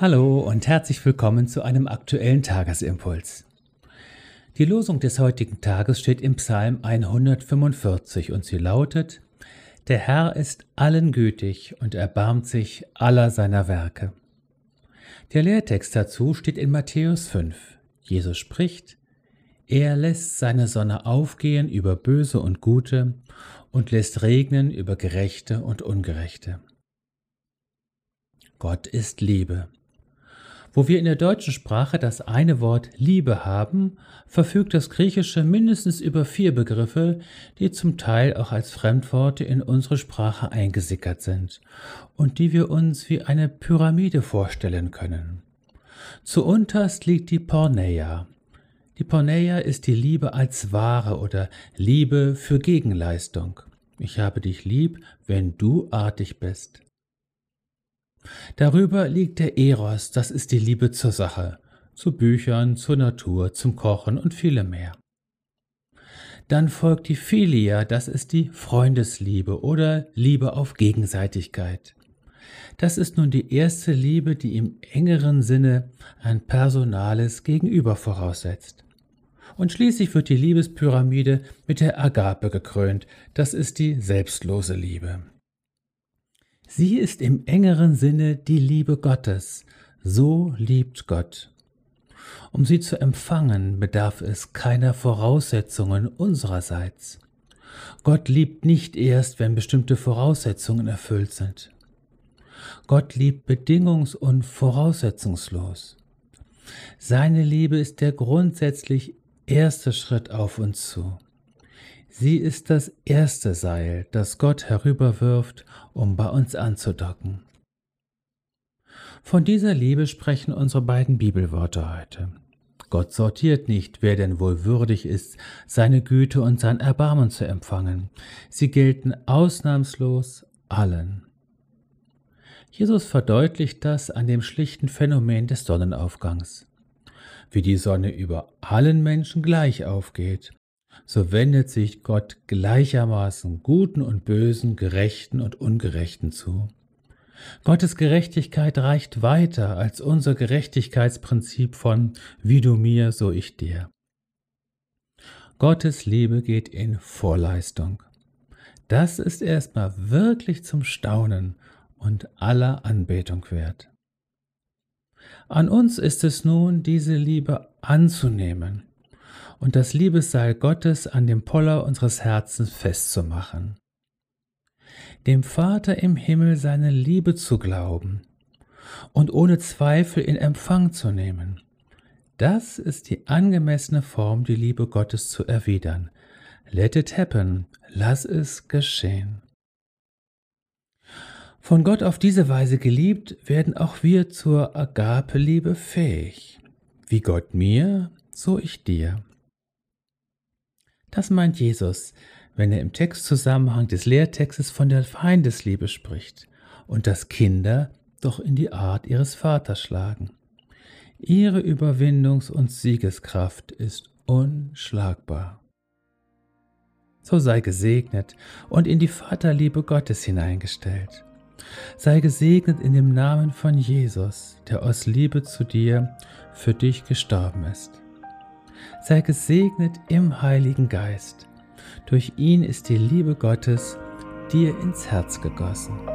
Hallo und herzlich willkommen zu einem aktuellen Tagesimpuls. Die Losung des heutigen Tages steht im Psalm 145 und sie lautet, Der Herr ist allen gütig und erbarmt sich aller seiner Werke. Der Lehrtext dazu steht in Matthäus 5. Jesus spricht, Er lässt seine Sonne aufgehen über Böse und Gute und lässt regnen über Gerechte und Ungerechte. Gott ist Liebe. Wo wir in der deutschen Sprache das eine Wort Liebe haben, verfügt das Griechische mindestens über vier Begriffe, die zum Teil auch als Fremdworte in unsere Sprache eingesickert sind und die wir uns wie eine Pyramide vorstellen können. Zuunterst liegt die Porneia. Die Porneia ist die Liebe als Ware oder Liebe für Gegenleistung. Ich habe dich lieb, wenn du artig bist. Darüber liegt der Eros, das ist die Liebe zur Sache, zu Büchern, zur Natur, zum Kochen und viele mehr. Dann folgt die Philia, das ist die Freundesliebe oder Liebe auf Gegenseitigkeit. Das ist nun die erste Liebe, die im engeren Sinne ein personales Gegenüber voraussetzt. Und schließlich wird die Liebespyramide mit der Agape gekrönt, das ist die selbstlose Liebe. Sie ist im engeren Sinne die Liebe Gottes. So liebt Gott. Um sie zu empfangen, bedarf es keiner Voraussetzungen unsererseits. Gott liebt nicht erst, wenn bestimmte Voraussetzungen erfüllt sind. Gott liebt bedingungs- und voraussetzungslos. Seine Liebe ist der grundsätzlich erste Schritt auf uns zu. Sie ist das erste Seil, das Gott herüberwirft, um bei uns anzudocken. Von dieser Liebe sprechen unsere beiden Bibelworte heute. Gott sortiert nicht, wer denn wohl würdig ist, seine Güte und sein Erbarmen zu empfangen. Sie gelten ausnahmslos allen. Jesus verdeutlicht das an dem schlichten Phänomen des Sonnenaufgangs. Wie die Sonne über allen Menschen gleich aufgeht so wendet sich Gott gleichermaßen Guten und Bösen, Gerechten und Ungerechten zu. Gottes Gerechtigkeit reicht weiter als unser Gerechtigkeitsprinzip von wie du mir, so ich dir. Gottes Liebe geht in Vorleistung. Das ist erstmal wirklich zum Staunen und aller Anbetung wert. An uns ist es nun, diese Liebe anzunehmen und das Liebesseil Gottes an dem Poller unseres Herzens festzumachen. Dem Vater im Himmel seine Liebe zu glauben und ohne Zweifel in Empfang zu nehmen. Das ist die angemessene Form, die Liebe Gottes zu erwidern. Let it happen, lass es geschehen. Von Gott auf diese Weise geliebt, werden auch wir zur Agape-Liebe fähig. Wie Gott mir, so ich dir. Das meint Jesus, wenn er im Textzusammenhang des Lehrtextes von der Feindesliebe spricht und dass Kinder doch in die Art ihres Vaters schlagen. Ihre Überwindungs- und Siegeskraft ist unschlagbar. So sei gesegnet und in die Vaterliebe Gottes hineingestellt. Sei gesegnet in dem Namen von Jesus, der aus Liebe zu dir für dich gestorben ist sei gesegnet im Heiligen Geist. Durch ihn ist die Liebe Gottes dir ins Herz gegossen.